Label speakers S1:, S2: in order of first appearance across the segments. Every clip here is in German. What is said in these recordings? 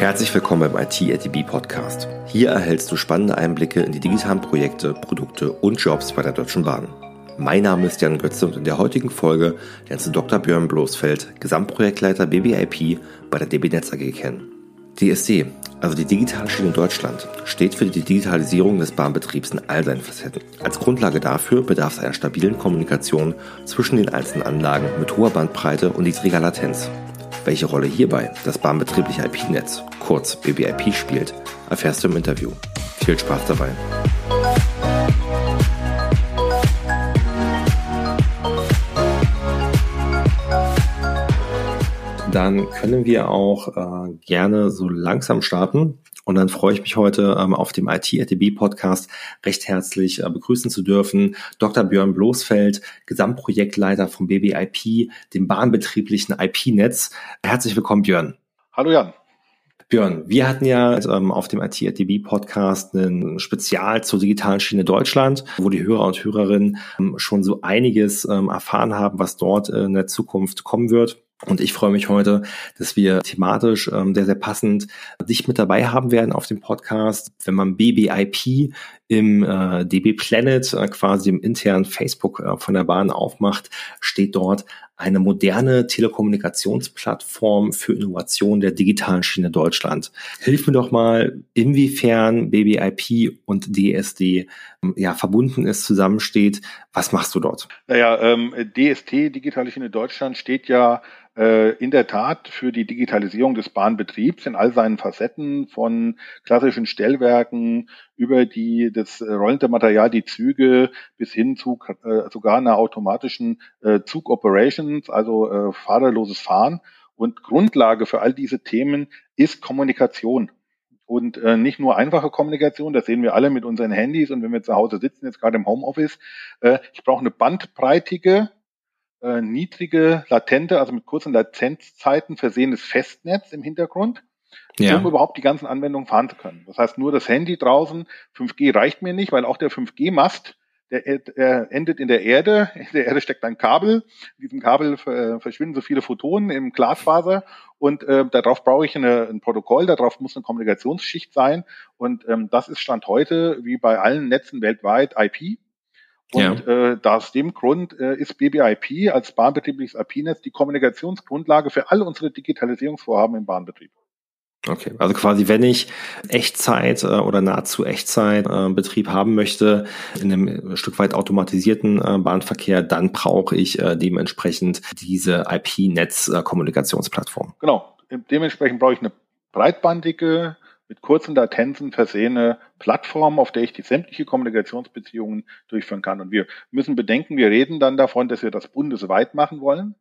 S1: Herzlich willkommen beim IT Podcast. Hier erhältst du spannende Einblicke in die digitalen Projekte, Produkte und Jobs bei der Deutschen Bahn. Mein Name ist Jan Götze und in der heutigen Folge lernst du Dr. Björn Bloßfeld, Gesamtprojektleiter BBIP bei der DB Netz AG kennen. DSD, also die digitale Schiene Deutschland, steht für die Digitalisierung des Bahnbetriebs in all seinen Facetten. Als Grundlage dafür bedarf es einer stabilen Kommunikation zwischen den einzelnen Anlagen mit hoher Bandbreite und niedriger Latenz. Welche Rolle hierbei das bahnbetriebliche IP-Netz, kurz BBIP, spielt, erfährst du im Interview. Viel Spaß dabei. Dann können wir auch äh, gerne so langsam starten. Und dann freue ich mich heute ähm, auf dem IT-RTB Podcast recht herzlich äh, begrüßen zu dürfen. Dr. Björn Bloßfeld, Gesamtprojektleiter vom BBIP, dem bahnbetrieblichen IP-Netz. Herzlich willkommen, Björn.
S2: Hallo Jan.
S1: Björn, wir hatten ja ähm, auf dem IT-RTB Podcast ein Spezial zur digitalen Schiene Deutschland, wo die Hörer und Hörerinnen ähm, schon so einiges ähm, erfahren haben, was dort äh, in der Zukunft kommen wird. Und ich freue mich heute, dass wir thematisch ähm, sehr, sehr passend dich mit dabei haben werden auf dem Podcast. Wenn man BBIP im äh, DB Planet, äh, quasi im internen Facebook äh, von der Bahn aufmacht, steht dort eine moderne Telekommunikationsplattform für Innovation der digitalen Schiene Deutschland. Hilf mir doch mal, inwiefern BBIP und DSD ähm, ja verbunden ist, zusammensteht. Was machst du dort?
S2: Naja, ähm, DST, Digitale Schiene Deutschland, steht ja äh, in der Tat für die Digitalisierung des Bahnbetriebs in all seinen Facetten von klassischen Stellwerken über die das rollende Material, die Züge bis hin zu äh, sogar einer automatischen äh, Zug-Operations, also äh, fahrerloses Fahren. Und Grundlage für all diese Themen ist Kommunikation. Und äh, nicht nur einfache Kommunikation, das sehen wir alle mit unseren Handys und wenn wir zu Hause sitzen, jetzt gerade im Homeoffice. Äh, ich brauche eine bandbreitige äh, niedrige, latente, also mit kurzen Latenzzeiten versehenes Festnetz im Hintergrund, ja. um überhaupt die ganzen Anwendungen fahren zu können. Das heißt, nur das Handy draußen, 5G reicht mir nicht, weil auch der 5G-Mast, der, der endet in der Erde. In der Erde steckt ein Kabel. In diesem Kabel äh, verschwinden so viele Photonen im Glasfaser und äh, darauf brauche ich eine, ein Protokoll, darauf muss eine Kommunikationsschicht sein und ähm, das ist Stand heute, wie bei allen Netzen weltweit, IP. Und ja. äh, aus dem Grund äh, ist BBIP als bahnbetriebliches IP-Netz die Kommunikationsgrundlage für all unsere Digitalisierungsvorhaben im Bahnbetrieb.
S1: Okay, also quasi, wenn ich Echtzeit äh, oder nahezu Echtzeitbetrieb äh, haben möchte in einem Stück weit automatisierten äh, Bahnverkehr, dann brauche ich äh, dementsprechend diese IP-Netz-Kommunikationsplattform.
S2: Genau, dementsprechend brauche ich eine breitbandige mit kurzen Latenzen versehene Plattform, auf der ich die sämtliche Kommunikationsbeziehungen durchführen kann. Und wir müssen bedenken, wir reden dann davon, dass wir das bundesweit machen wollen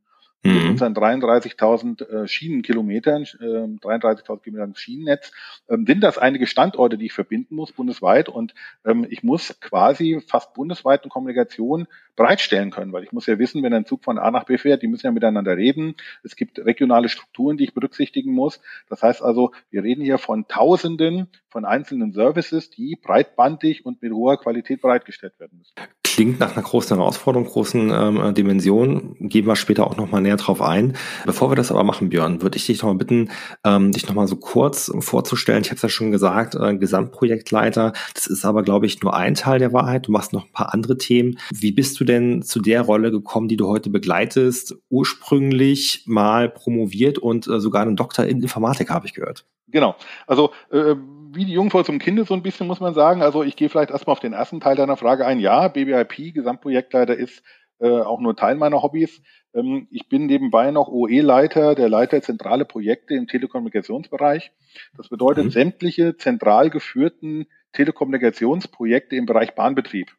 S2: mhm. mit unseren 33.000 äh, Schienenkilometern, äh, 33.000 Kilometern Schienennetz, ähm, sind das einige Standorte, die ich verbinden muss bundesweit und ähm, ich muss quasi fast bundesweit eine Kommunikation bereitstellen können, weil ich muss ja wissen, wenn ein Zug von A nach B fährt, die müssen ja miteinander reden. Es gibt regionale Strukturen, die ich berücksichtigen muss. Das heißt also, wir reden hier von Tausenden von einzelnen Services, die breitbandig und mit hoher Qualität bereitgestellt werden müssen.
S1: Klingt nach einer großen Herausforderung, großen ähm, Dimension. Gehen wir später auch nochmal näher drauf ein. Bevor wir das aber machen, Björn, würde ich dich nochmal bitten, ähm, dich nochmal so kurz vorzustellen. Ich habe es ja schon gesagt, äh, Gesamtprojektleiter. Das ist aber, glaube ich, nur ein Teil der Wahrheit. Du machst noch ein paar andere Themen. Wie bist du denn zu der Rolle gekommen, die du heute begleitest? Ursprünglich mal promoviert und äh, sogar einen Doktor in Informatik, habe ich gehört.
S2: Genau. Also äh, wie die Jungfrau zum Kinde so ein bisschen, muss man sagen. Also ich gehe vielleicht erstmal auf den ersten Teil deiner Frage ein. Ja, BBIP, Gesamtprojektleiter, ist äh, auch nur Teil meiner Hobbys. Ähm, ich bin nebenbei noch OE-Leiter, der Leiter zentrale Projekte im Telekommunikationsbereich. Das bedeutet mhm. sämtliche zentral geführten Telekommunikationsprojekte im Bereich Bahnbetrieb.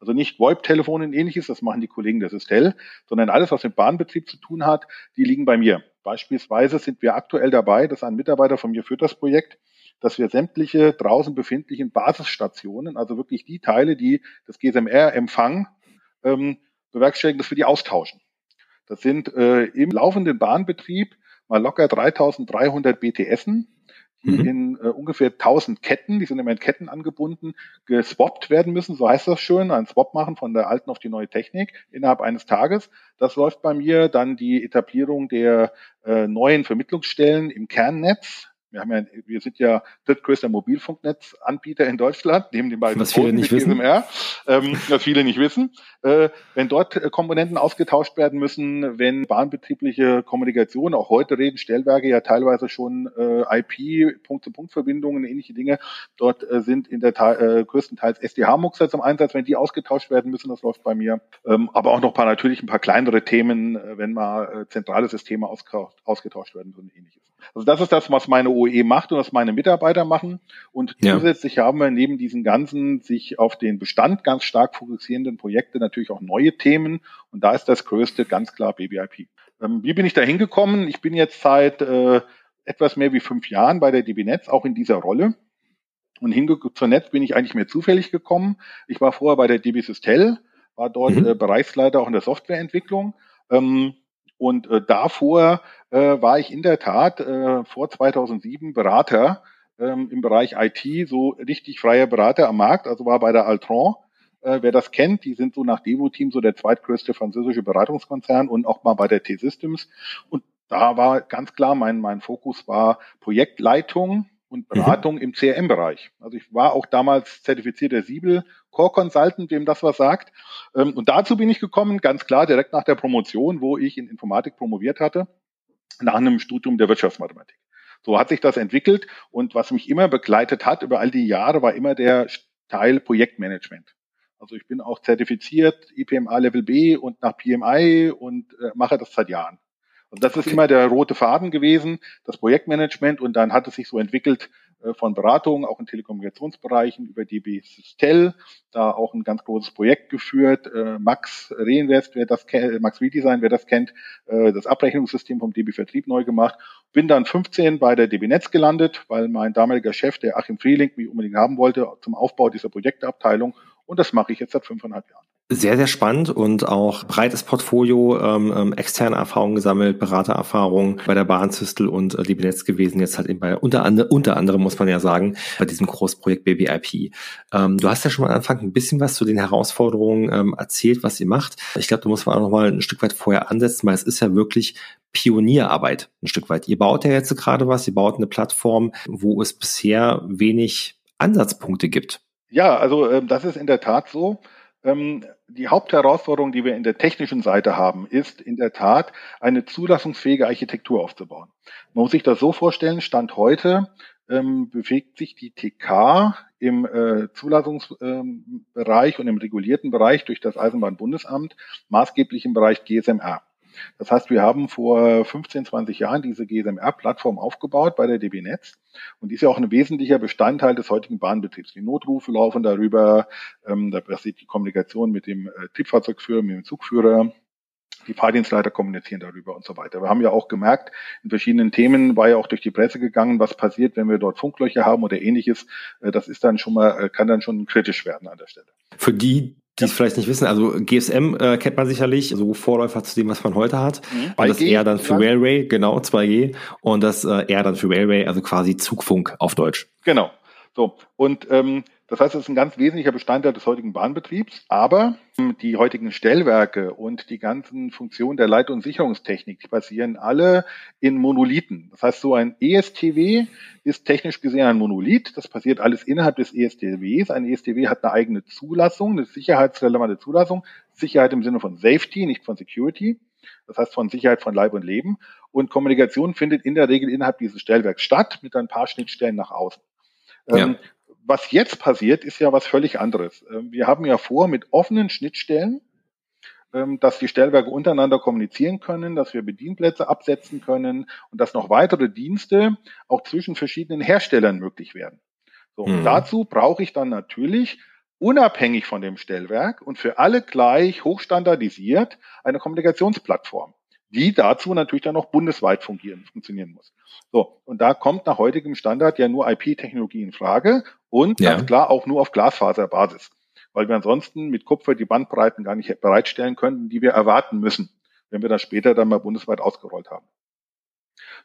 S2: Also nicht VoIP-Telefon und ähnliches, das machen die Kollegen der Sistel, sondern alles, was mit Bahnbetrieb zu tun hat, die liegen bei mir. Beispielsweise sind wir aktuell dabei, dass ein Mitarbeiter von mir führt das Projekt, dass wir sämtliche draußen befindlichen Basisstationen, also wirklich die Teile, die das GSMR empfangen, ähm, bewerkstelligen, dass wir die austauschen. Das sind äh, im laufenden Bahnbetrieb mal locker 3300 BTSen, die mhm. in äh, ungefähr 1000 Ketten, die sind immer in Ketten angebunden, geswappt werden müssen, so heißt das schön, ein Swap machen von der alten auf die neue Technik innerhalb eines Tages. Das läuft bei mir dann die Etablierung der äh, neuen Vermittlungsstellen im Kernnetz, Wir haben ja, wir sind ja drittgrößter Mobilfunknetzanbieter in Deutschland, neben den beiden
S1: was viele nicht wissen.
S2: GSMR, ähm, was viele nicht wissen. Äh, wenn dort Komponenten ausgetauscht werden müssen, wenn bahnbetriebliche Kommunikation, auch heute reden Stellwerke ja teilweise schon äh, IP, Punkt-zu-Punkt-Verbindungen, ähnliche Dinge, dort äh, sind in der äh, größtenteils SDH-Muxer zum Einsatz, wenn die ausgetauscht werden müssen, das läuft bei mir. Ähm, aber auch noch paar natürlich ein paar kleinere Themen, äh, wenn mal äh, zentrale Systeme ausgetauscht werden müssen, ähnliches. Also das ist das, was meine OE macht und was meine Mitarbeiter machen. Und ja. zusätzlich haben wir neben diesen ganzen sich auf den Bestand ganz stark fokussierenden Projekte natürlich auch neue Themen. Und da ist das größte ganz klar BBIP. Ähm, wie bin ich da hingekommen? Ich bin jetzt seit äh, etwas mehr wie fünf Jahren bei der DB Netz, auch in dieser Rolle. Und hinge zur Netz bin ich eigentlich mehr zufällig gekommen. Ich war vorher bei der DB Systel, war dort mhm. äh, Bereichsleiter auch in der Softwareentwicklung. Ähm, und äh, davor äh, war ich in der Tat äh, vor 2007 Berater ähm, im Bereich IT, so richtig freier Berater am Markt, also war bei der Altron. Äh, wer das kennt, die sind so nach Devo-Team so der zweitgrößte französische Beratungskonzern und auch mal bei der T-Systems. Und da war ganz klar, mein, mein Fokus war Projektleitung und mhm. Beratung mhm. im CRM-Bereich. Also ich war auch damals zertifizierter Siebel Core Consultant, wem das was sagt. Ähm, und dazu bin ich gekommen, ganz klar, direkt nach der Promotion, wo ich in Informatik promoviert hatte, nach einem Studium der Wirtschaftsmathematik. So hat sich das entwickelt und was mich immer begleitet hat über all die Jahre, war immer der Teil Projektmanagement. Also ich bin auch zertifiziert IPMA Level B und nach PMI und äh, mache das seit Jahren. Also das ist immer der rote Faden gewesen, das Projektmanagement. Und dann hat es sich so entwickelt äh, von Beratungen, auch in Telekommunikationsbereichen über DB Systel, da auch ein ganz großes Projekt geführt. Äh, Max Reinvest, wer das kennt, Max Redesign, wer das kennt, äh, das Abrechnungssystem vom DB Vertrieb neu gemacht. Bin dann 15 bei der DB Netz gelandet, weil mein damaliger Chef, der Achim Frieling, mich unbedingt haben wollte zum Aufbau dieser Projektabteilung. Und das mache ich jetzt seit fünfeinhalb Jahren.
S1: Sehr, sehr spannend und auch breites Portfolio, ähm, ähm, externe Erfahrungen gesammelt, Beratererfahrungen bei der Bahnsystel und äh, Libinetz gewesen, jetzt halt eben bei unter, andere, unter anderem muss man ja sagen, bei diesem Großprojekt BBIP. Ähm, du hast ja schon mal am Anfang ein bisschen was zu den Herausforderungen ähm, erzählt, was ihr macht. Ich glaube, da muss man auch noch mal ein Stück weit vorher ansetzen, weil es ist ja wirklich Pionierarbeit ein Stück weit. Ihr baut ja jetzt gerade was, ihr baut eine Plattform, wo es bisher wenig Ansatzpunkte gibt.
S2: Ja, also ähm, das ist in der Tat so. Ähm, die Hauptherausforderung, die wir in der technischen Seite haben, ist in der Tat, eine zulassungsfähige Architektur aufzubauen. Man muss sich das so vorstellen, Stand heute ähm, bewegt sich die TK im äh, Zulassungsbereich ähm, und im regulierten Bereich durch das Eisenbahnbundesamt maßgeblich im Bereich GSMR. Das heißt, wir haben vor 15, 20 Jahren diese GSMR-Plattform aufgebaut bei der DB Netz und die ist ja auch ein wesentlicher Bestandteil des heutigen Bahnbetriebs. Die Notrufe laufen darüber, ähm, da passiert die Kommunikation mit dem äh, Triebfahrzeugführer, mit dem Zugführer, die Fahrdienstleiter kommunizieren darüber und so weiter. Wir haben ja auch gemerkt, in verschiedenen Themen war ja auch durch die Presse gegangen, was passiert, wenn wir dort Funklöcher haben oder ähnliches. Äh, das ist dann schon mal, äh, kann dann schon kritisch werden an der Stelle.
S1: Für die, die es vielleicht nicht wissen, also GSM äh, kennt man sicherlich, so also Vorläufer zu dem, was man heute hat. Mhm. Und das R dann für Railway, genau, 2G. Und das äh, R dann für Railway, also quasi Zugfunk auf Deutsch.
S2: Genau. So, und ähm, das heißt, es ist ein ganz wesentlicher Bestandteil des heutigen Bahnbetriebs, aber die heutigen Stellwerke und die ganzen Funktionen der Leit- und Sicherungstechnik, die basieren alle in Monolithen. Das heißt, so ein ESTW ist technisch gesehen ein Monolith. Das passiert alles innerhalb des ESTWs. Ein ESTW hat eine eigene Zulassung, eine sicherheitsrelevante Zulassung. Sicherheit im Sinne von Safety, nicht von Security. Das heißt von Sicherheit von Leib und Leben. Und Kommunikation findet in der Regel innerhalb dieses Stellwerks statt mit ein paar Schnittstellen nach außen. Ja. Was jetzt passiert, ist ja was völlig anderes. Ähm, wir haben ja vor, mit offenen Schnittstellen, ähm, dass die Stellwerke untereinander kommunizieren können, dass wir Bedienplätze absetzen können und dass noch weitere Dienste auch zwischen verschiedenen Herstellern möglich werden. So, mhm. dazu brauche ich dann natürlich unabhängig von dem Stellwerk und für alle gleich hochstandardisiert eine Kommunikationsplattform die dazu natürlich dann auch bundesweit fungieren, funktionieren muss. So, und da kommt nach heutigem Standard ja nur IP-Technologie in Frage und ja. ganz klar auch nur auf Glasfaserbasis, weil wir ansonsten mit Kupfer die Bandbreiten gar nicht bereitstellen könnten, die wir erwarten müssen, wenn wir das später dann mal bundesweit ausgerollt haben.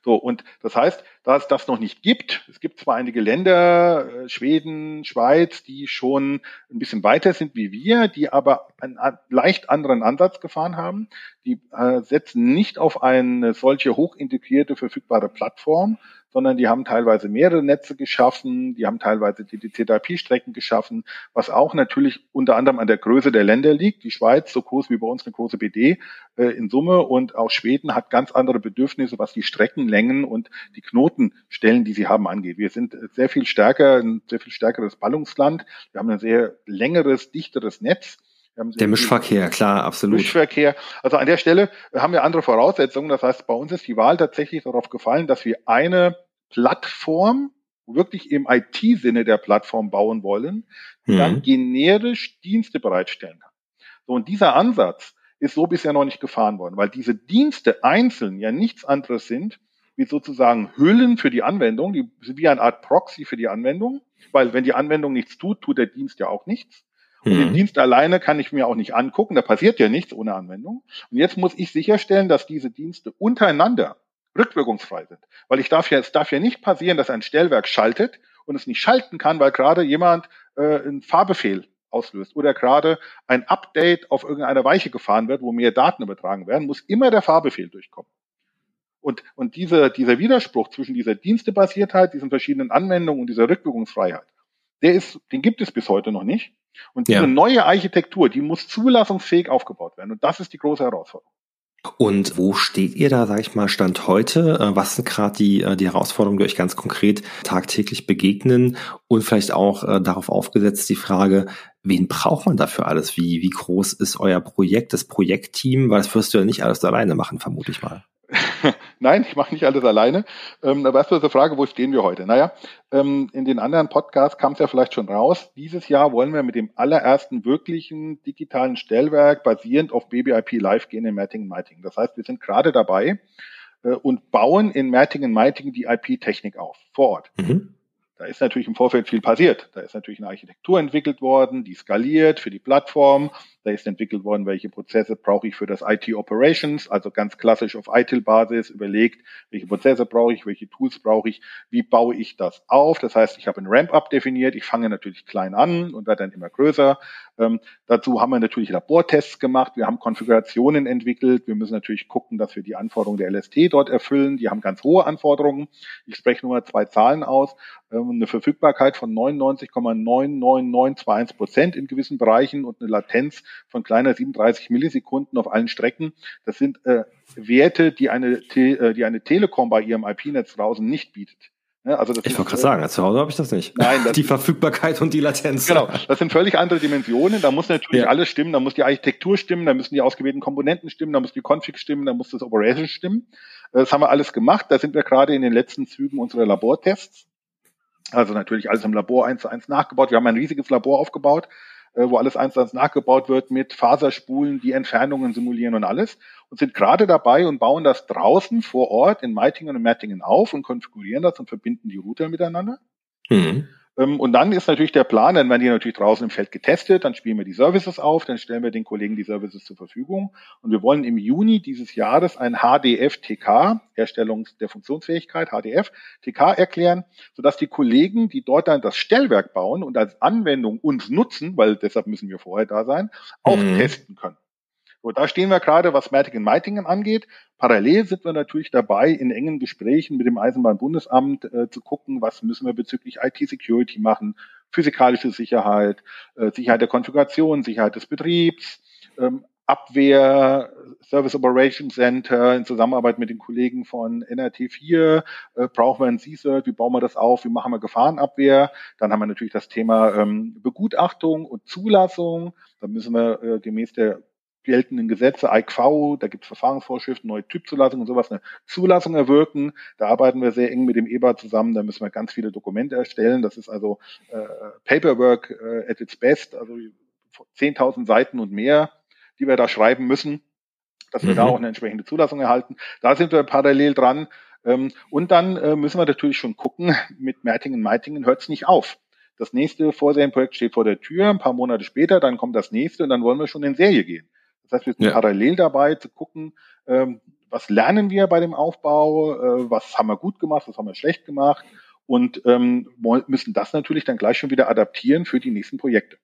S2: So, und das heißt, da es das noch nicht gibt, es gibt zwar einige Länder, äh, Schweden, Schweiz, die schon ein bisschen weiter sind wie wir, die aber einen leicht anderen Ansatz gefahren haben. Die äh, setzen nicht auf eine solche hochintegrierte, verfügbare Plattform, sondern die haben teilweise mehrere Netze geschaffen, die haben teilweise dedizierte IP-Strecken geschaffen, was auch natürlich unter anderem an der Größe der Länder liegt. Die Schweiz, so groß wie bei uns eine große BD äh, in Summe und auch Schweden hat ganz andere Bedürfnisse, was die Streckenlängen und die Knotenstellen, die sie haben, angeht. Wir sind sehr viel stärker, ein sehr viel stärkeres Ballungsland. Wir haben ein sehr längeres, dichteres Netz.
S1: Der Mischverkehr, klar, absolut.
S2: Mischverkehr. Also an der Stelle haben wir andere Voraussetzungen. Das heißt, bei uns ist die Wahl tatsächlich darauf gefallen, dass wir eine Plattform, wirklich im IT-Sinne der Plattform bauen wollen, die mhm. dann generisch Dienste bereitstellen kann. So, und dieser Ansatz ist so bisher noch nicht gefahren worden, weil diese Dienste einzeln ja nichts anderes sind, wie sozusagen Hüllen für die Anwendung, die sind wie eine Art Proxy für die Anwendung, weil wenn die Anwendung nichts tut, tut der Dienst ja auch nichts. Und den mhm. Dienst alleine kann ich mir auch nicht angucken, da passiert ja nichts ohne Anwendung. Und jetzt muss ich sicherstellen, dass diese Dienste untereinander rückwirkungsfrei sind. Weil ich darf ja, es darf ja nicht passieren, dass ein Stellwerk schaltet und es nicht schalten kann, weil gerade jemand äh, einen Fahrbefehl auslöst oder gerade ein Update auf irgendeine Weiche gefahren wird, wo mehr Daten übertragen werden, muss immer der Fahrbefehl durchkommen. Und, und diese, dieser Widerspruch zwischen dieser Dienstebasiertheit, diesen verschiedenen Anwendungen und dieser Rückwirkungsfreiheit, der ist, den gibt es bis heute noch nicht. Und diese ja. neue Architektur, die muss zulassungsfähig aufgebaut werden. Und das ist die große Herausforderung.
S1: Und wo steht ihr da, sage ich mal, Stand heute? Äh, was sind gerade die, äh, die Herausforderungen, die euch ganz konkret tagtäglich begegnen? Und vielleicht auch äh, darauf aufgesetzt die Frage, wen braucht man dafür alles? Wie, wie groß ist euer Projekt, das Projektteam? Weil das wirst du ja nicht alles alleine machen, vermute ich mal.
S2: Nein, ich mache nicht alles alleine. Ähm, aber erst mal die Frage, wo stehen wir heute? Naja, ähm, in den anderen Podcasts kam es ja vielleicht schon raus. Dieses Jahr wollen wir mit dem allerersten wirklichen digitalen Stellwerk basierend auf BBIP Live gehen in Mertingen-Meitingen. Das heißt, wir sind gerade dabei äh, und bauen in Mertingen-Meitingen die IP-Technik auf, vor Ort. Mhm. Da ist natürlich im Vorfeld viel passiert. Da ist natürlich eine Architektur entwickelt worden, die skaliert für die Plattform. Da ist entwickelt worden, welche Prozesse brauche ich für das IT Operations, also ganz klassisch auf ITIL-Basis überlegt, welche Prozesse brauche ich, welche Tools brauche ich, wie baue ich das auf. Das heißt, ich habe ein Ramp-up definiert. Ich fange natürlich klein an und werde dann immer größer. Ähm, dazu haben wir natürlich Labortests gemacht. Wir haben Konfigurationen entwickelt. Wir müssen natürlich gucken, dass wir die Anforderungen der LST dort erfüllen. Die haben ganz hohe Anforderungen. Ich spreche nur mal zwei Zahlen aus. Ähm, eine Verfügbarkeit von 99,99921 Prozent in gewissen Bereichen und eine Latenz von kleiner 37 Millisekunden auf allen Strecken. Das sind äh, Werte, die eine, äh, die eine Telekom bei ihrem IP-Netz draußen nicht bietet.
S1: Ja, also das ich wollte gerade sagen, zu Hause habe ich das nicht.
S2: Nein, das
S1: die Verfügbarkeit und die Latenz.
S2: Genau, das sind völlig andere Dimensionen. Da muss natürlich ja. alles stimmen, da muss die Architektur stimmen, da müssen die ausgewählten Komponenten stimmen, da muss die Config stimmen, da muss das Operation stimmen. Das haben wir alles gemacht. Da sind wir gerade in den letzten Zügen unserer Labortests. Also natürlich alles im Labor eins zu eins nachgebaut. Wir haben ein riesiges Labor aufgebaut, äh, wo alles eins zu eins nachgebaut wird mit Faserspulen, die Entfernungen simulieren und alles. Und sind gerade dabei und bauen das draußen vor Ort in Meitingen und Mettingen auf und konfigurieren das und verbinden die Router miteinander. Mhm. Ähm, und dann ist natürlich der Plan, dann werden die natürlich draußen im Feld getestet, dann spielen wir die Services auf, dann stellen wir den Kollegen die Services zur Verfügung. Und wir wollen im Juni dieses Jahres ein HDF-TK, Herstellung der Funktionsfähigkeit, HDF-TK erklären, sodass die Kollegen, die dort dann das Stellwerk bauen und als Anwendung uns nutzen, weil deshalb müssen wir vorher da sein, auch mhm. testen können. So, da stehen wir gerade, was Mertingen Meitingen angeht. Parallel sind wir natürlich dabei, in engen Gesprächen mit dem Eisenbahnbundesamt äh, zu gucken, was müssen wir bezüglich IT-Security machen, physikalische Sicherheit, äh, Sicherheit der Konfiguration, Sicherheit des Betriebs, ähm, Abwehr, Service Operations Center in Zusammenarbeit mit den Kollegen von NRT4, äh, brauchen wir ein CSERT, wie bauen wir das auf, wie machen wir Gefahrenabwehr. Dann haben wir natürlich das Thema ähm, Begutachtung und Zulassung. Da müssen wir äh, gemäß der geltenden Gesetze, IQV, da gibt es Verfahrensvorschriften, neue Typzulassungen und sowas, eine Zulassung erwirken. Da arbeiten wir sehr eng mit dem EBA zusammen, da müssen wir ganz viele Dokumente erstellen. Das ist also äh, Paperwork äh, at its best, also 10.000 Seiten und mehr, die wir da schreiben müssen, dass wir mhm. da auch eine entsprechende Zulassung erhalten. Da sind wir parallel dran. Ähm, und dann äh, müssen wir natürlich schon gucken, mit Mertingen, Meitingen hört es nicht auf. Das nächste Vorserienprojekt steht vor der Tür, ein paar Monate später, dann kommt das nächste und dann wollen wir schon in Serie gehen. Das heißt, wir sind ja. parallel dabei zu gucken, ähm, was lernen wir bei dem Aufbau, äh, was haben wir gut gemacht, was haben wir schlecht gemacht und ähm, müssen das natürlich dann gleich schon wieder adaptieren für die nächsten Projekte.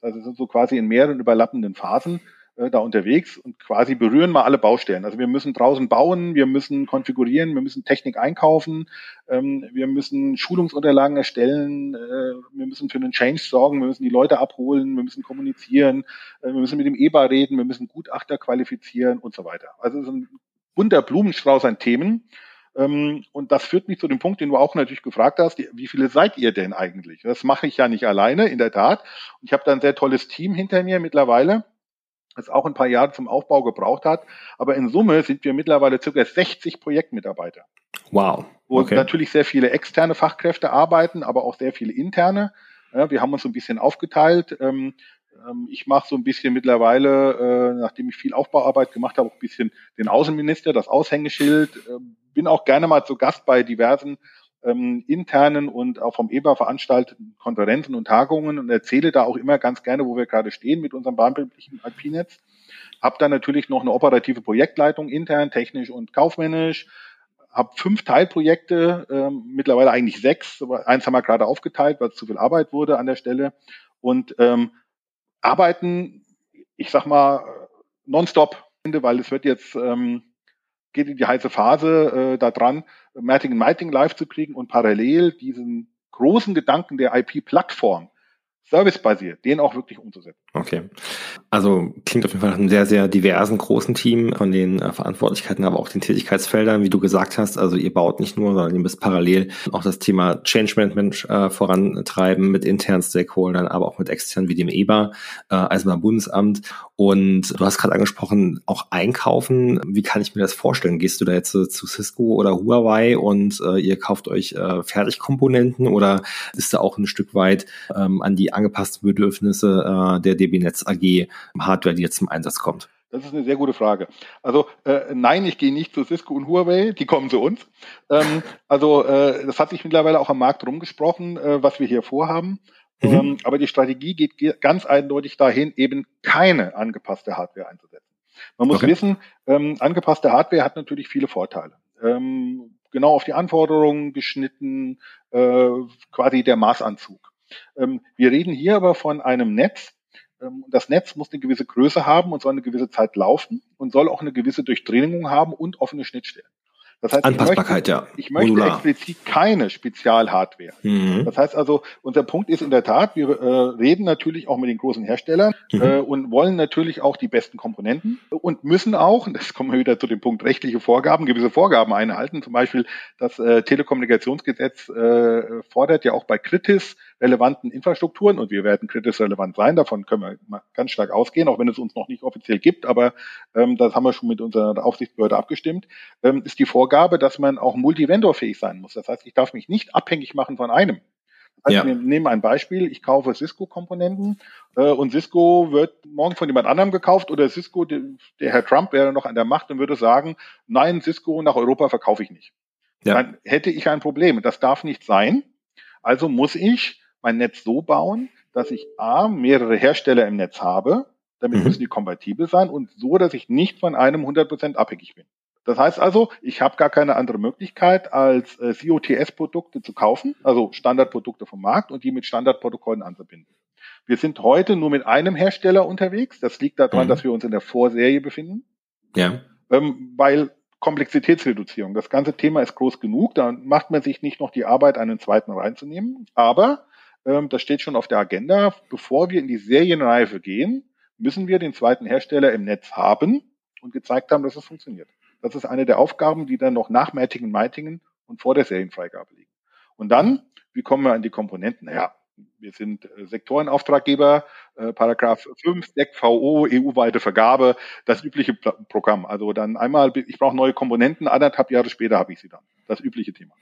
S2: Also sind so quasi in mehreren überlappenden Phasen, äh, da unterwegs und quasi berühren mal alle Baustellen. Also wir müssen draußen bauen, wir müssen konfigurieren, wir müssen Technik einkaufen, ähm, wir müssen Schulungsunterlagen erstellen, äh, wir müssen für einen Change sorgen, wir müssen die Leute abholen, wir müssen kommunizieren, äh, wir müssen mit dem EBA reden, wir müssen Gutachter qualifizieren und so weiter. Also es ist ein bunter Blumenstrauß an Themen. Ähm, und das führt mich zu dem Punkt, den du auch natürlich gefragt hast, wie viele seid ihr denn eigentlich? Das mache ich ja nicht alleine, in der Tat. Und ich habe da ein sehr tolles Team hinter mir mittlerweile das auch ein paar Jahre zum Aufbau gebraucht hat. Aber in Summe sind wir mittlerweile circa 60 Projektmitarbeiter.
S1: Wow.
S2: Wo okay. natürlich sehr viele externe Fachkräfte arbeiten, aber auch sehr viele interne. Ja, wir haben uns so ein bisschen aufgeteilt. Ähm, ähm, ich mache so ein bisschen mittlerweile, äh, nachdem ich viel Aufbauarbeit gemacht habe, auch ein bisschen den Außenminister, das Aushängeschild. Äh, bin auch gerne mal zu Gast bei diversen ähm, internen und auch vom EBA veranstalteten Konferenzen und Tagungen und erzähle da auch immer ganz gerne, wo wir gerade stehen mit unserem bahnbetrieblichen IP-Netz. Hab dann natürlich noch eine operative Projektleitung intern, technisch und kaufmännisch. Hab fünf Teilprojekte, ähm, mittlerweile eigentlich sechs, aber eins haben wir gerade aufgeteilt, weil es zu viel Arbeit wurde an der Stelle. Und ähm, arbeiten, ich sag mal, nonstop, weil es wird jetzt ähm, geht in die heiße Phase äh, da dran, and Mighting live zu kriegen und parallel diesen großen Gedanken der IP-Plattform servicebasiert, den auch wirklich umzusetzen.
S1: Okay. Also klingt auf jeden Fall nach einem sehr, sehr diversen großen Team von den äh, Verantwortlichkeiten, aber auch den Tätigkeitsfeldern, wie du gesagt hast. Also ihr baut nicht nur, sondern ihr müsst parallel auch das Thema Change Management äh, vorantreiben mit internen Stakeholdern, aber auch mit externen wie dem EBA, äh, also beim Bundesamt. Und du hast gerade angesprochen, auch einkaufen. Wie kann ich mir das vorstellen? Gehst du da jetzt äh, zu Cisco oder Huawei und äh, ihr kauft euch äh, Fertigkomponenten oder ist da auch ein Stück weit ähm, an die angepassten Bedürfnisse äh, der DB Netz AG Hardware, die jetzt zum Einsatz kommt?
S2: Das ist eine sehr gute Frage. Also äh, nein, ich gehe nicht zu Cisco und Huawei, die kommen zu uns. Ähm, also äh, das hat sich mittlerweile auch am Markt rumgesprochen, äh, was wir hier vorhaben. Mhm. Ähm, aber die Strategie geht ganz eindeutig dahin, eben keine angepasste Hardware einzusetzen. Man muss okay. wissen, ähm, angepasste Hardware hat natürlich viele Vorteile. Ähm, genau auf die Anforderungen geschnitten, äh, quasi der Maßanzug. Ähm, wir reden hier aber von einem Netz. Ähm, das Netz muss eine gewisse Größe haben und soll eine gewisse Zeit laufen und soll auch eine gewisse Durchdringung haben und offene Schnittstellen.
S1: Das heißt, Anpassbarkeit,
S2: ich möchte,
S1: ja.
S2: Ich möchte Modular. explizit keine Spezialhardware. Mhm. Das heißt also, unser Punkt ist in der Tat, wir äh, reden natürlich auch mit den großen Herstellern mhm. äh, und wollen natürlich auch die besten Komponenten und müssen auch, das kommen wir wieder zu dem Punkt rechtliche Vorgaben, gewisse Vorgaben einhalten. Zum Beispiel das äh, Telekommunikationsgesetz äh, fordert ja auch bei Kritis relevanten Infrastrukturen und wir werden kritisch relevant sein, davon können wir ganz stark ausgehen, auch wenn es uns noch nicht offiziell gibt, aber ähm, das haben wir schon mit unserer Aufsichtsbehörde abgestimmt, ähm, ist die Vorgabe, dass man auch multivendorfähig sein muss. Das heißt, ich darf mich nicht abhängig machen von einem. Also ja. wir nehmen ein Beispiel, ich kaufe Cisco-Komponenten äh, und Cisco wird morgen von jemand anderem gekauft oder Cisco, der, der Herr Trump wäre noch an der Macht und würde sagen, nein, Cisco nach Europa verkaufe ich nicht. Ja. Dann hätte ich ein Problem. Das darf nicht sein. Also muss ich mein Netz so bauen, dass ich A, mehrere Hersteller im Netz habe, damit mhm. müssen die kompatibel sein und so, dass ich nicht von einem 100% abhängig bin. Das heißt also, ich habe gar keine andere Möglichkeit, als äh, COTS-Produkte zu kaufen, also Standardprodukte vom Markt und die mit Standardprotokollen anzubinden. Wir sind heute nur mit einem Hersteller unterwegs. Das liegt daran, mhm. dass wir uns in der Vorserie befinden.
S1: Ja.
S2: Ähm, weil Komplexitätsreduzierung. Das ganze Thema ist groß genug. Da macht man sich nicht noch die Arbeit, einen zweiten reinzunehmen. Aber das steht schon auf der Agenda. Bevor wir in die Serienreife gehen, müssen wir den zweiten Hersteller im Netz haben und gezeigt haben, dass es funktioniert. Das ist eine der Aufgaben, die dann noch nach Meitingen, Meitingen und vor der Serienfreigabe liegen. Und dann, wie kommen wir an die Komponenten? Naja, wir sind äh, Sektorenauftraggeber, äh, Paragraph 5, SEC-VO, EU-weite Vergabe, das übliche Programm. Also dann einmal, ich brauche neue Komponenten, anderthalb Jahre später habe ich sie dann. Das übliche Thema.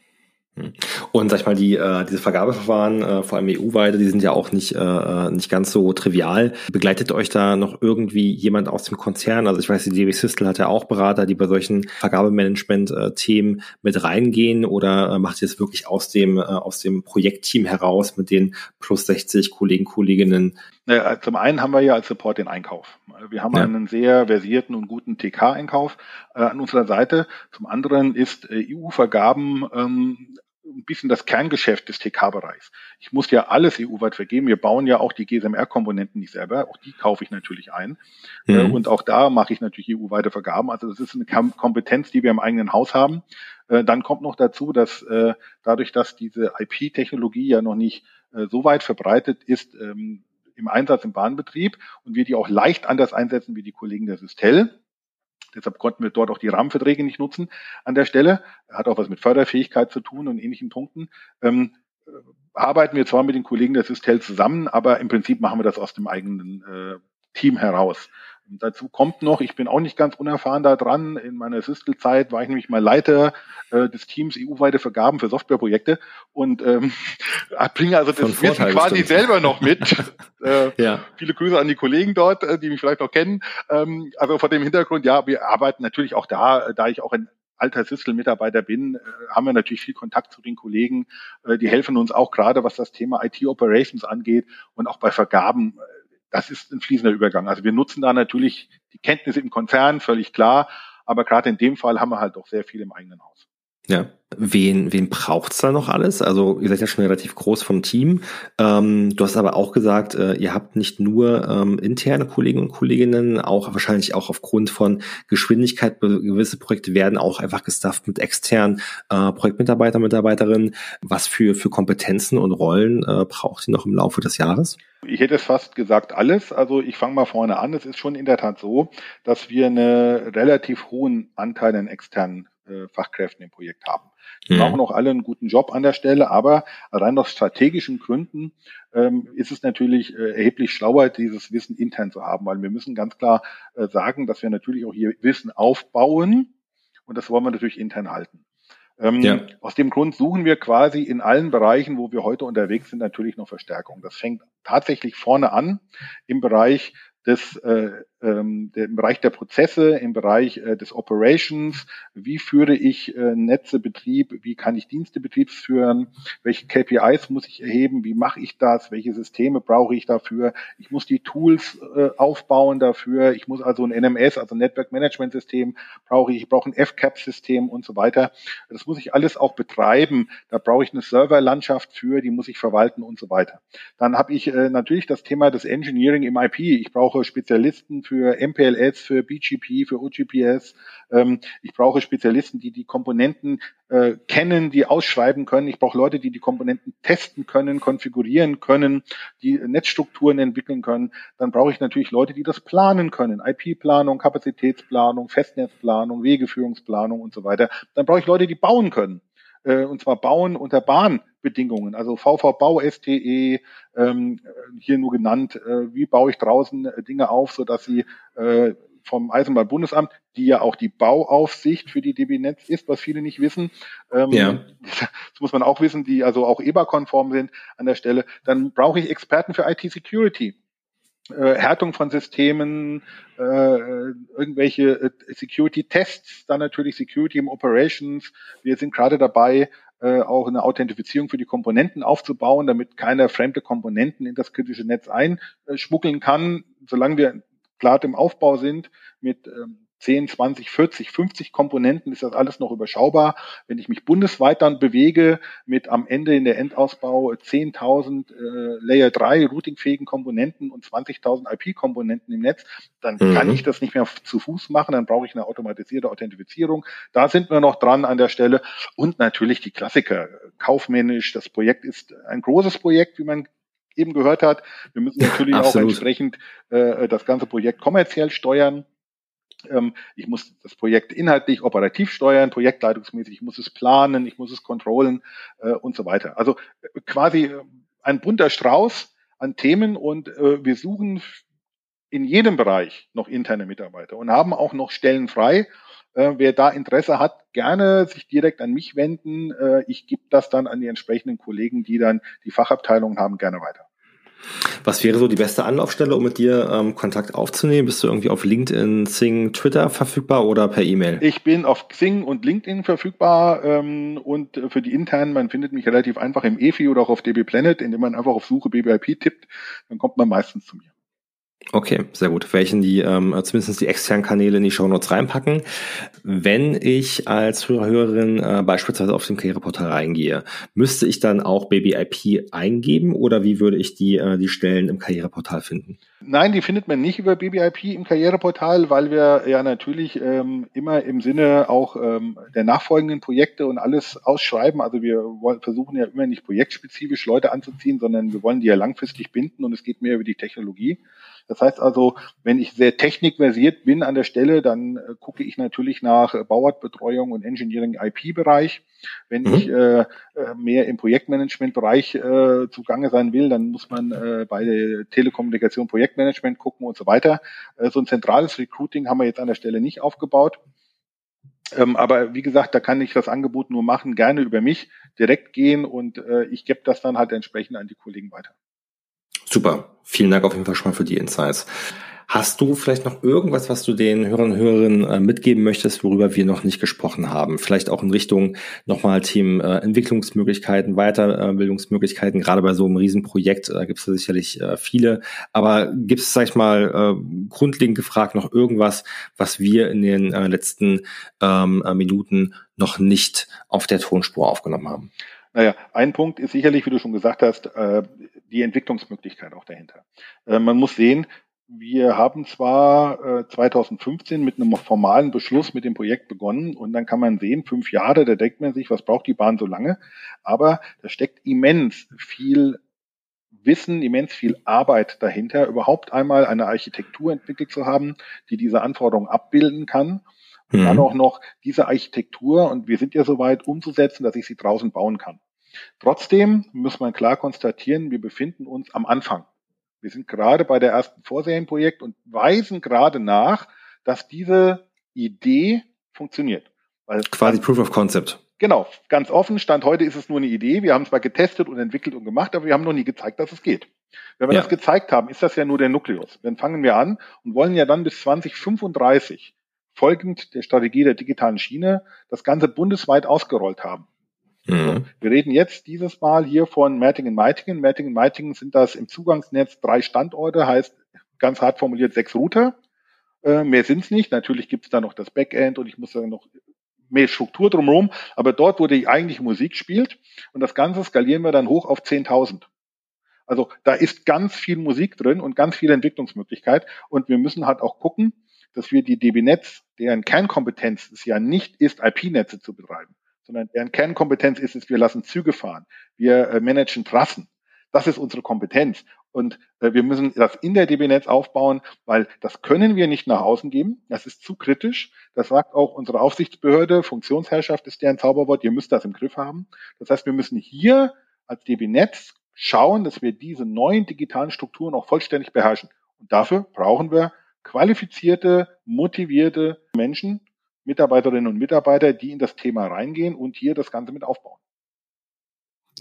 S1: Und sag ich mal, die, äh, diese Vergabeverfahren, äh, vor allem EU-weite, die sind ja auch nicht, äh, nicht ganz so trivial. Begleitet euch da noch irgendwie jemand aus dem Konzern? Also ich weiß, die DB Systel hat ja auch Berater, die bei solchen Vergabemanagement-Themen mit reingehen oder äh, macht ihr es wirklich aus dem, äh, aus dem Projektteam heraus mit den plus 60 Kollegen, Kolleginnen?
S2: Naja, zum einen haben wir ja als Support den Einkauf. Wir haben ja. einen sehr versierten und guten TK-Einkauf äh, an unserer Seite. Zum anderen ist äh, EU-Vergaben ähm, ein bisschen das Kerngeschäft des TK-Bereichs. Ich muss ja alles EU-weit vergeben. Wir bauen ja auch die GSMR-Komponenten nicht selber. Auch die kaufe ich natürlich ein. Mhm. Und auch da mache ich natürlich EU-weite Vergaben. Also das ist eine Kompetenz, die wir im eigenen Haus haben. Äh, dann kommt noch dazu, dass äh, dadurch, dass diese IP-Technologie ja noch nicht äh, so weit verbreitet ist, ähm, im Einsatz im Bahnbetrieb und wir die auch leicht anders einsetzen wie die Kollegen der Systel, Deshalb konnten wir dort auch die Rahmenverträge nicht nutzen an der Stelle. Hat auch was mit Förderfähigkeit zu tun und ähnlichen Punkten. Ähm, äh, arbeiten wir zwar mit den Kollegen der Systel zusammen, aber im Prinzip machen wir das aus dem eigenen äh, Team heraus. Und dazu kommt noch, ich bin auch nicht ganz unerfahren da dran. In meiner Systel-Zeit war ich nämlich mal Leiter äh, des Teams EU-weite Vergaben für Softwareprojekte und ähm, bringe also das Wissen quasi selber noch mit. äh, ja. Viele Grüße an die Kollegen dort, äh, die mich vielleicht noch kennen. Ähm, also vor dem Hintergrund, ja, wir arbeiten natürlich auch da, da ich auch ein alter Systel-Mitarbeiter bin, äh, haben wir natürlich viel Kontakt zu den Kollegen. Äh, die helfen uns auch gerade, was das Thema IT-Operations angeht und auch bei Vergaben äh, das ist ein fließender Übergang. Also wir nutzen da natürlich die Kenntnisse im Konzern, völlig klar, aber gerade in dem Fall haben wir halt auch sehr viel im eigenen Haus.
S1: Ja, wen, wen braucht's da noch alles? Also ihr seid ja schon relativ groß vom Team. Ähm, du hast aber auch gesagt, äh, ihr habt nicht nur ähm, interne Kollegen und Kolleginnen, auch wahrscheinlich auch aufgrund von Geschwindigkeit, gewisse Projekte werden auch einfach gestafft mit externen äh, Projektmitarbeiter, Mitarbeiterinnen. Was für, für Kompetenzen und Rollen äh, braucht ihr noch im Laufe des Jahres?
S2: Ich hätte es fast gesagt alles. Also ich fange mal vorne an. Es ist schon in der Tat so, dass wir einen relativ hohen Anteil an externen äh, Fachkräften im Projekt haben. Die mhm. machen auch alle einen guten Job an der Stelle, aber rein aus strategischen Gründen ähm, ist es natürlich äh, erheblich schlauer, dieses Wissen intern zu haben, weil wir müssen ganz klar äh, sagen, dass wir natürlich auch hier Wissen aufbauen und das wollen wir natürlich intern halten. Ähm, ja. Aus dem Grund suchen wir quasi in allen Bereichen, wo wir heute unterwegs sind, natürlich noch Verstärkung. Das fängt tatsächlich vorne an im Bereich des, äh, ähm, im Bereich der Prozesse, im Bereich äh, des Operations, wie führe ich äh, Netze Betrieb, wie kann ich Dienste betriebsführen, welche KPIs muss ich erheben, wie mache ich das, welche Systeme brauche ich dafür, ich muss die Tools äh, aufbauen dafür, ich muss also ein NMS, also Network Management System brauche ich, ich brauche ein FCAP System und so weiter. Das muss ich alles auch betreiben, da brauche ich eine Serverlandschaft für, die muss ich verwalten und so weiter. Dann habe ich äh, natürlich das Thema des Engineering im IP, ich brauche Spezialisten für MPLS, für BGP, für OGPS. Ähm, ich brauche Spezialisten, die die Komponenten äh, kennen, die ausschreiben können. Ich brauche Leute, die die Komponenten testen können, konfigurieren können, die Netzstrukturen entwickeln können. Dann brauche ich natürlich Leute, die das planen können. IP-Planung, Kapazitätsplanung, Festnetzplanung, Wegeführungsplanung und so weiter. Dann brauche ich Leute, die bauen können äh, und zwar bauen unter Bahnbedingungen, also VV-Bau, STE, ähm, hier nur genannt, äh, wie baue ich draußen äh, Dinge auf, so dass sie äh, vom Eisenbahnbundesamt, die ja auch die Bauaufsicht für die DB Netz ist, was viele nicht wissen. Ähm, ja. Das muss man auch wissen, die also auch EBA-konform sind an der Stelle. Dann brauche ich Experten für IT-Security. Äh, Härtung von Systemen, äh, irgendwelche äh, Security-Tests, dann natürlich Security im Operations. Wir sind gerade dabei, äh, auch eine Authentifizierung für die Komponenten aufzubauen, damit keiner fremde Komponenten in das kritische Netz einschmuggeln kann. Solange wir klar im Aufbau sind mit ähm, 10, 20, 40, 50 Komponenten ist das alles noch überschaubar. Wenn ich mich bundesweit dann bewege mit am Ende in der Endausbau 10.000 äh, Layer 3 routingfähigen Komponenten und 20.000 IP-Komponenten im Netz, dann mhm. kann ich das nicht mehr zu Fuß machen, dann brauche ich eine automatisierte Authentifizierung. Da sind wir noch dran an der Stelle. Und natürlich die Klassiker, kaufmännisch. Das Projekt ist ein großes Projekt, wie man eben gehört hat. Wir müssen natürlich auch entsprechend äh, das ganze Projekt kommerziell steuern. Ähm, ich muss das Projekt inhaltlich, operativ steuern, projektleitungsmäßig, ich muss es planen, ich muss es kontrollen äh, und so weiter. Also äh, quasi äh, ein bunter Strauß an Themen und wir suchen in jedem Bereich noch interne Mitarbeiter und haben auch noch Stellen frei. Wer da Interesse hat, gerne sich direkt an mich wenden. Ich gebe das dann an die entsprechenden Kollegen, die dann die Fachabteilungen haben, gerne weiter.
S1: Was wäre so die beste Anlaufstelle, um mit dir ähm, Kontakt aufzunehmen? Bist du irgendwie auf LinkedIn, Xing, Twitter verfügbar oder per E-Mail?
S2: Ich bin auf Xing und LinkedIn verfügbar ähm, und für die internen, man findet mich relativ einfach im EFI oder auch auf DB Planet, indem man einfach auf Suche BBIP tippt, dann kommt man meistens zu mir.
S1: Okay, sehr gut. Welchen die ähm, zumindest die externen Kanäle in die Show Notes reinpacken. Wenn ich als Hörer, Hörerin äh, beispielsweise auf dem Karriereportal reingehe, müsste ich dann auch Baby IP eingeben oder wie würde ich die, äh, die Stellen im Karriereportal finden?
S2: Nein, die findet man nicht über BBIP im Karriereportal, weil wir ja natürlich ähm, immer im Sinne auch ähm, der nachfolgenden Projekte und alles ausschreiben. Also wir wollen, versuchen ja immer nicht projektspezifisch Leute anzuziehen, sondern wir wollen die ja langfristig binden und es geht mehr über die Technologie. Das heißt also, wenn ich sehr technikversiert bin an der Stelle, dann äh, gucke ich natürlich nach äh, Bauartbetreuung und Engineering IP-Bereich. Wenn mhm. ich äh, äh, mehr im Projektmanagement-Bereich äh, zugange sein will, dann muss man äh, bei der Telekommunikation Projektmanagement gucken und so weiter. Äh, so ein zentrales Recruiting haben wir jetzt an der Stelle nicht aufgebaut. Ähm, aber wie gesagt, da kann ich das Angebot nur machen, gerne über mich direkt gehen und äh, ich gebe das dann halt entsprechend an die Kollegen weiter.
S1: Super. Vielen Dank auf jeden Fall schon mal für die Insights. Hast du vielleicht noch irgendwas, was du den Hörern und Hörerinnen äh, mitgeben möchtest, worüber wir noch nicht gesprochen haben? Vielleicht auch in Richtung nochmal Themen äh, Entwicklungsmöglichkeiten, Weiterbildungsmöglichkeiten. Gerade bei so einem Riesenprojekt äh, gibt es sicherlich äh, viele. Aber gibt es, sag ich mal, grundlegend gefragt noch irgendwas, was wir in den letzten ähm, äh, Minuten noch nicht auf der Tonspur aufgenommen haben?
S2: Naja, ein Punkt ist sicherlich, wie du schon gesagt hast, die Entwicklungsmöglichkeit auch dahinter. Äh, man muss sehen, wir haben zwar 2015 äh, mit einem formalen Beschluss mit dem Projekt begonnen und dann kann man sehen, fünf Jahre, da denkt man sich, was braucht die Bahn so lange? Aber da steckt immens viel Wissen, immens viel Arbeit dahinter, überhaupt einmal eine Architektur entwickelt zu haben, die diese Anforderungen abbilden kann und mhm. dann auch noch diese Architektur, und wir sind ja soweit, umzusetzen, dass ich sie draußen bauen kann. Trotzdem muss man klar konstatieren, wir befinden uns am Anfang. Wir sind gerade bei der ersten Vorserienprojekt und weisen gerade nach, dass diese Idee funktioniert.
S1: Weil Quasi Proof of Concept.
S2: Genau, ganz offen. Stand heute ist es nur eine Idee. Wir haben zwar getestet und entwickelt und gemacht, aber wir haben noch nie gezeigt, dass es geht. Wenn wir ja. das gezeigt haben, ist das ja nur der Nukleus. Dann fangen wir an und wollen ja dann bis 2035 folgend der Strategie der digitalen Schiene das Ganze bundesweit ausgerollt haben. Mhm. Wir reden jetzt dieses Mal hier von Mertingen-Meitingen. Mertingen-Meitingen sind das im Zugangsnetz drei Standorte, heißt ganz hart formuliert sechs Router. Äh, mehr sind es nicht. Natürlich gibt es da noch das Backend und ich muss da noch mehr Struktur drumherum. Aber dort, wo die eigentliche Musik spielt und das Ganze skalieren wir dann hoch auf 10.000. Also da ist ganz viel Musik drin und ganz viel Entwicklungsmöglichkeit. Und wir müssen halt auch gucken, dass wir die DB Netz, deren Kernkompetenz es ja nicht ist, IP-Netze zu betreiben, sondern deren Kernkompetenz ist es, wir lassen Züge fahren, wir äh, managen Trassen. Das ist unsere Kompetenz. Und äh, wir müssen das in der DB Netz aufbauen, weil das können wir nicht nach außen geben. Das ist zu kritisch. Das sagt auch unsere Aufsichtsbehörde. Funktionsherrschaft ist deren Zauberwort. Ihr müsst das im Griff haben. Das heißt, wir müssen hier als DB Netz schauen, dass wir diese neuen digitalen Strukturen auch vollständig beherrschen. Und dafür brauchen wir qualifizierte, motivierte Menschen, Mitarbeiterinnen und Mitarbeiter, die in das Thema reingehen und hier das Ganze mit aufbauen.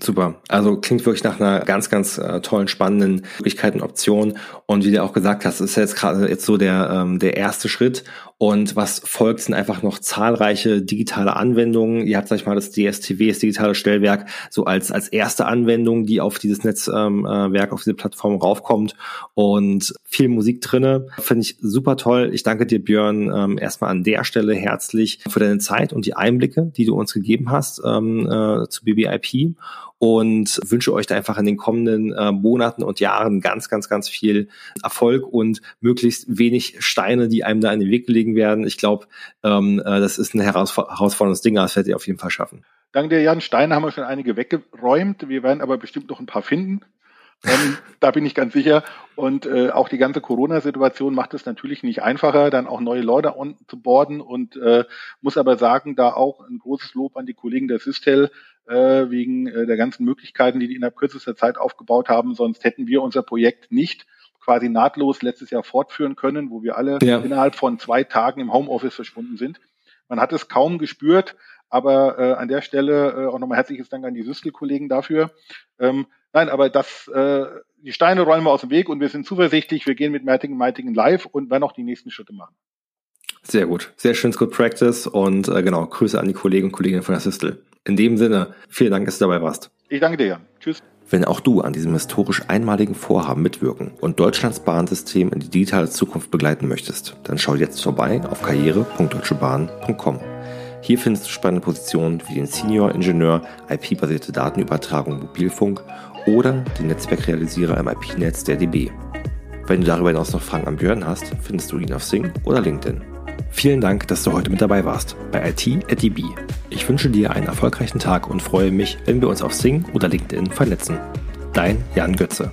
S1: Super. Also klingt wirklich nach einer ganz, ganz äh, tollen, spannenden Möglichkeit und Option. Und wie du auch gesagt hast, ist jetzt gerade jetzt so der, ähm, der erste Schritt. Und was folgt, sind einfach noch zahlreiche digitale Anwendungen. Ihr habt, sag ich mal, das DSTW, das digitale Stellwerk, so als, als erste Anwendung, die auf dieses Netzwerk, ähm, äh, auf diese Plattform raufkommt. Und viel Musik drinne. Finde ich super toll. Ich danke dir, Björn, ähm, erstmal an der Stelle herzlich für deine Zeit und die Einblicke, die du uns gegeben hast ähm, äh, zu BBIP und wünsche euch da einfach in den kommenden äh, Monaten und Jahren ganz, ganz, ganz viel Erfolg und möglichst wenig Steine, die einem da in den Weg legen werden. Ich glaube, ähm, äh, das ist ein herausforderndes Ding, das werdet ihr auf jeden Fall schaffen.
S2: Dank dir, Jan. Steine haben wir schon einige weggeräumt. Wir werden aber bestimmt noch ein paar finden. Ähm, da bin ich ganz sicher. Und äh, auch die ganze Corona-Situation macht es natürlich nicht einfacher, dann auch neue Leute on zu borden. Und äh, muss aber sagen, da auch ein großes Lob an die Kollegen der Systel äh, wegen äh, der ganzen Möglichkeiten, die die innerhalb kürzester Zeit aufgebaut haben. Sonst hätten wir unser Projekt nicht quasi nahtlos letztes Jahr fortführen können, wo wir alle ja. innerhalb von zwei Tagen im Homeoffice verschwunden sind. Man hat es kaum gespürt, aber äh, an der Stelle äh, auch nochmal herzliches Dank an die Systel-Kollegen dafür. Ähm, Nein, aber das, äh, die Steine rollen wir aus dem Weg und wir sind zuversichtlich, wir gehen mit Mertingen Meitingen live und werden auch die nächsten Schritte machen.
S1: Sehr gut. Sehr schönes Good Practice und äh, genau, Grüße an die Kollegen und Kolleginnen von der Sistel. In dem Sinne, vielen Dank, dass du dabei warst.
S2: Ich danke dir. Tschüss.
S1: Wenn auch du an diesem historisch einmaligen Vorhaben mitwirken und Deutschlands Bahnsystem in die digitale Zukunft begleiten möchtest, dann schau jetzt vorbei auf karriere.deutschebahn.com. Hier findest du spannende Positionen wie den Senior Ingenieur IP-basierte Datenübertragung Mobilfunk oder den Netzwerkrealisierer im IP-Netz der DB. Wenn du darüber hinaus noch Fragen an Björn hast, findest du ihn auf Sing oder LinkedIn. Vielen Dank, dass du heute mit dabei warst bei IT at DB. Ich wünsche dir einen erfolgreichen Tag und freue mich, wenn wir uns auf Sing oder LinkedIn vernetzen. Dein Jan Götze.